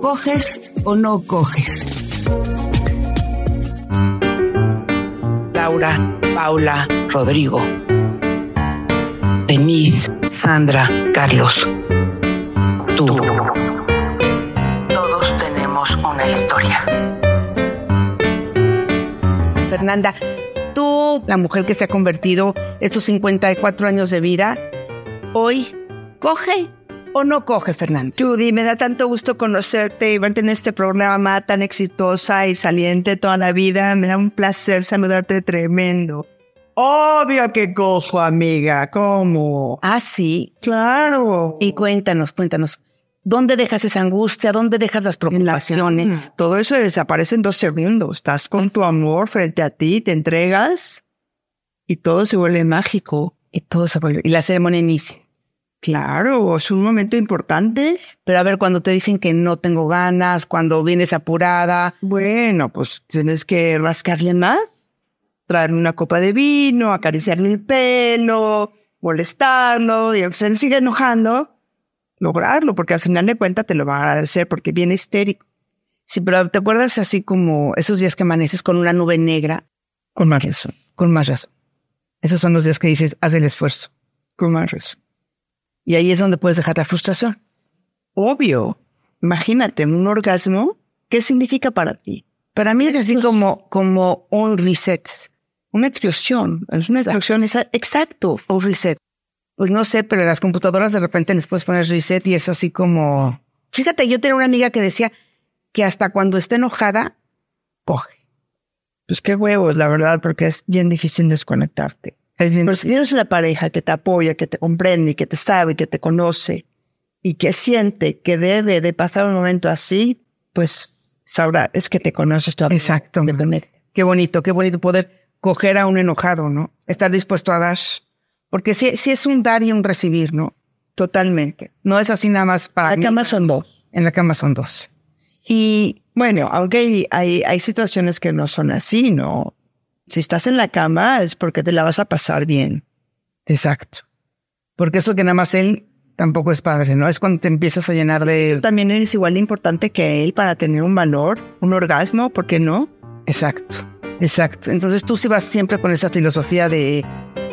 ¿coges o no coges? Laura, Paula, Rodrigo, Denise, Sandra, Carlos, tú. Todos tenemos una historia. Fernanda, tú, la mujer que se ha convertido estos 54 años de vida, hoy, ¿coge o no coge, Fernanda? Judy, me da tanto gusto conocerte y verte en este programa tan exitosa y saliente toda la vida. Me da un placer saludarte tremendo. Obvio que cojo, amiga. ¿Cómo? Ah, sí. Claro. Y cuéntanos, cuéntanos. ¿Dónde dejas esa angustia? ¿Dónde dejas las preocupaciones? Todo eso desaparece en dos segundos. Estás con tu amor frente a ti, te entregas y todo se vuelve mágico. Y todo se vuelve. Y la ceremonia inicia. Claro, es un momento importante. Pero a ver, cuando te dicen que no tengo ganas, cuando vienes apurada. Bueno, pues tienes que rascarle más, traerle una copa de vino, acariciarle el pelo, molestarlo, y aunque se sigue enojando, lograrlo, porque al final de cuentas te lo va a agradecer porque viene histérico. Sí, pero ¿te acuerdas así como esos días que amaneces con una nube negra? Con más razón. Con más razón. Esos son los días que dices, haz el esfuerzo. Con más razón. Y ahí es donde puedes dejar la frustración. Obvio. Imagínate, un orgasmo, ¿qué significa para ti? Para mí es así como, como un reset. Una explosión. Es una explosión, es exacto. Un reset. Pues no sé, pero las computadoras de repente les puedes poner reset y es así como... Fíjate, yo tenía una amiga que decía que hasta cuando esté enojada, coge. Pues qué huevos, la verdad, porque es bien difícil desconectarte. Pero si tienes una pareja que te apoya, que te comprende, que te sabe, que te conoce y que siente que debe de pasar un momento así, pues sabrá, es que te conoces todavía. Exacto. Qué bonito, qué bonito poder coger a un enojado, ¿no? Estar dispuesto a dar. Porque sí, sí es un dar y un recibir, ¿no? Totalmente. No es así nada más para La mí. cama son dos. En la cama son dos. Y bueno, aunque hay, hay, hay situaciones que no son así, ¿no? Si estás en la cama es porque te la vas a pasar bien. Exacto. Porque eso que nada más él tampoco es padre, ¿no? Es cuando te empiezas a llenar de... También eres igual de importante que él para tener un valor, un orgasmo, ¿por qué no? Exacto. Exacto. Entonces tú sí vas siempre con esa filosofía de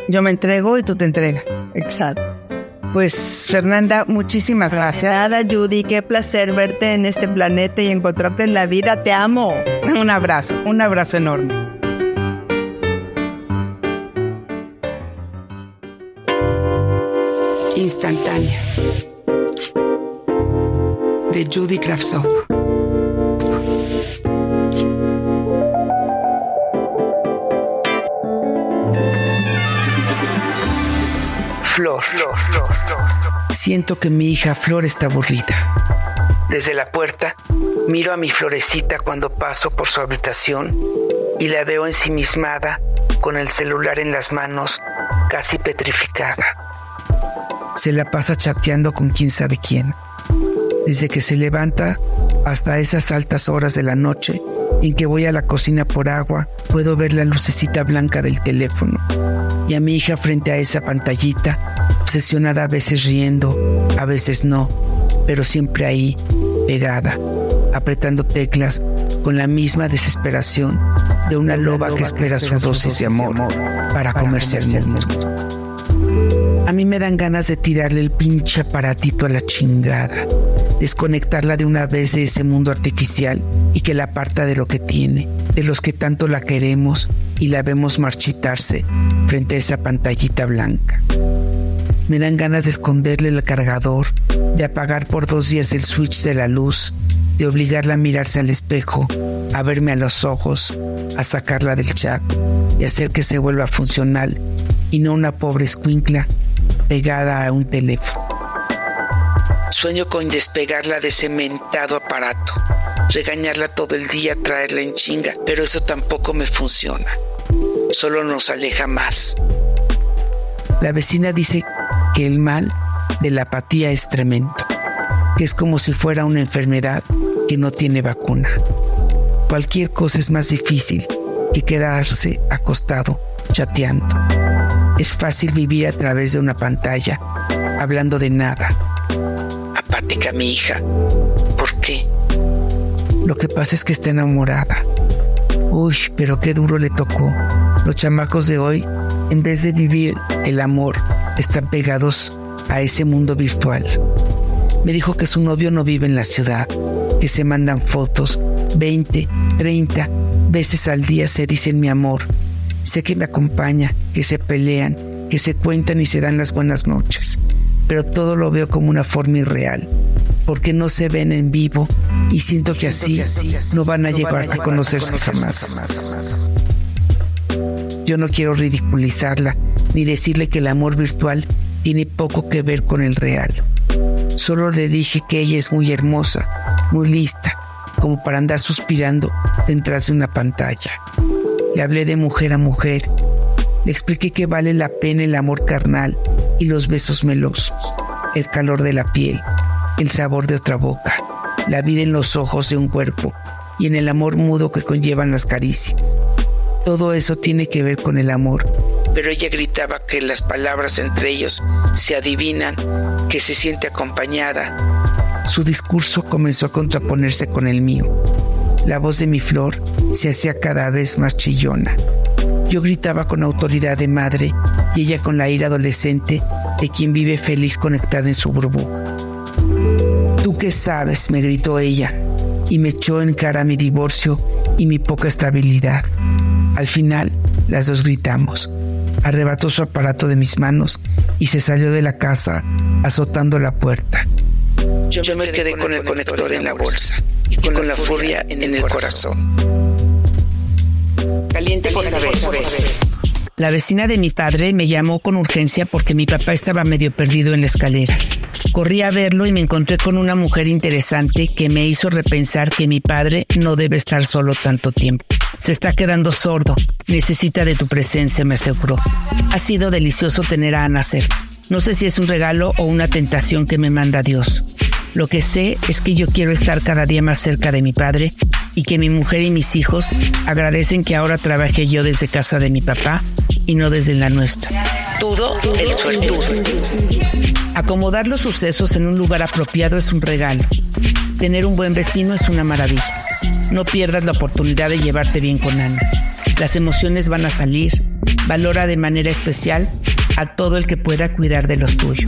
yo me entrego y tú te entregas. Exacto. Pues Fernanda, muchísimas gracias. Nada, Judy, qué placer verte en este planeta y encontrarte en la vida. Te amo. Un abrazo, un abrazo enorme. Instantáneas. De Judy Kravtsov. Flor, flor, flor, flor. Siento que mi hija Flor está aburrida. Desde la puerta miro a mi florecita cuando paso por su habitación y la veo ensimismada con el celular en las manos, casi petrificada. Se la pasa chateando con quién sabe quién. Desde que se levanta hasta esas altas horas de la noche en que voy a la cocina por agua, puedo ver la lucecita blanca del teléfono y a mi hija frente a esa pantallita, obsesionada a veces riendo, a veces no, pero siempre ahí, pegada, apretando teclas con la misma desesperación de una loba que espera su dosis de amor para comerse el mundo. A mí me dan ganas de tirarle el pinche aparatito a la chingada desconectarla de una vez de ese mundo artificial y que la aparta de lo que tiene, de los que tanto la queremos y la vemos marchitarse frente a esa pantallita blanca. Me dan ganas de esconderle el cargador, de apagar por dos días el switch de la luz, de obligarla a mirarse al espejo, a verme a los ojos, a sacarla del chat y hacer que se vuelva funcional y no una pobre escuincla pegada a un teléfono. Sueño con despegarla de ese mentado aparato, regañarla todo el día, traerla en chinga, pero eso tampoco me funciona. Solo nos aleja más. La vecina dice que el mal de la apatía es tremendo, que es como si fuera una enfermedad que no tiene vacuna. Cualquier cosa es más difícil que quedarse acostado chateando. Es fácil vivir a través de una pantalla, hablando de nada. Apática mi hija. ¿Por qué? Lo que pasa es que está enamorada. Uy, pero qué duro le tocó. Los chamacos de hoy, en vez de vivir el amor, están pegados a ese mundo virtual. Me dijo que su novio no vive en la ciudad, que se mandan fotos 20, 30 veces al día se dicen mi amor. Sé que me acompaña, que se pelean, que se cuentan y se dan las buenas noches, pero todo lo veo como una forma irreal, porque no se ven en vivo y siento que así no van a llegar a conocerse jamás. Yo no quiero ridiculizarla ni decirle que el amor virtual tiene poco que ver con el real. Solo le dije que ella es muy hermosa, muy lista, como para andar suspirando detrás de una pantalla. Le hablé de mujer a mujer. Le expliqué que vale la pena el amor carnal y los besos melosos, el calor de la piel, el sabor de otra boca, la vida en los ojos de un cuerpo y en el amor mudo que conllevan las caricias. Todo eso tiene que ver con el amor. Pero ella gritaba que las palabras entre ellos se adivinan, que se siente acompañada. Su discurso comenzó a contraponerse con el mío. La voz de mi flor se hacía cada vez más chillona. Yo gritaba con autoridad de madre y ella con la ira adolescente de quien vive feliz conectada en su burbuja. ¿Tú qué sabes? me gritó ella y me echó en cara mi divorcio y mi poca estabilidad. Al final, las dos gritamos. Arrebató su aparato de mis manos y se salió de la casa azotando la puerta. Yo, me quedé con el conector en la bolsa y con la furia en el corazón. Caliente por saber. La vecina de mi padre me llamó con urgencia porque mi papá estaba medio perdido en la escalera. Corrí a verlo y me encontré con una mujer interesante que me hizo repensar que mi padre no debe estar solo tanto tiempo. Se está quedando sordo. Necesita de tu presencia, me aseguró. Ha sido delicioso tener a Ana cerca. No sé si es un regalo o una tentación que me manda Dios. Lo que sé es que yo quiero estar cada día más cerca de mi padre y que mi mujer y mis hijos agradecen que ahora trabaje yo desde casa de mi papá y no desde la nuestra. Todo el suertudo. Acomodar los sucesos en un lugar apropiado es un regalo. Tener un buen vecino es una maravilla. No pierdas la oportunidad de llevarte bien con Ana. Las emociones van a salir. Valora de manera especial a todo el que pueda cuidar de los tuyos.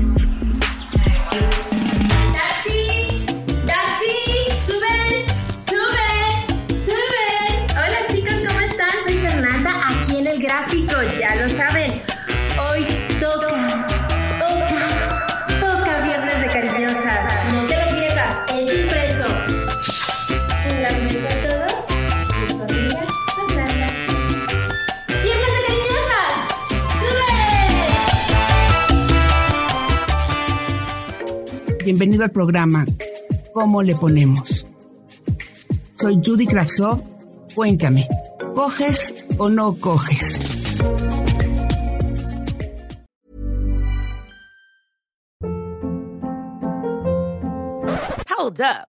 Bienvenido al programa ¿Cómo le ponemos? Soy Judy Kravsov. Cuéntame, ¿coges o no coges? Hold up.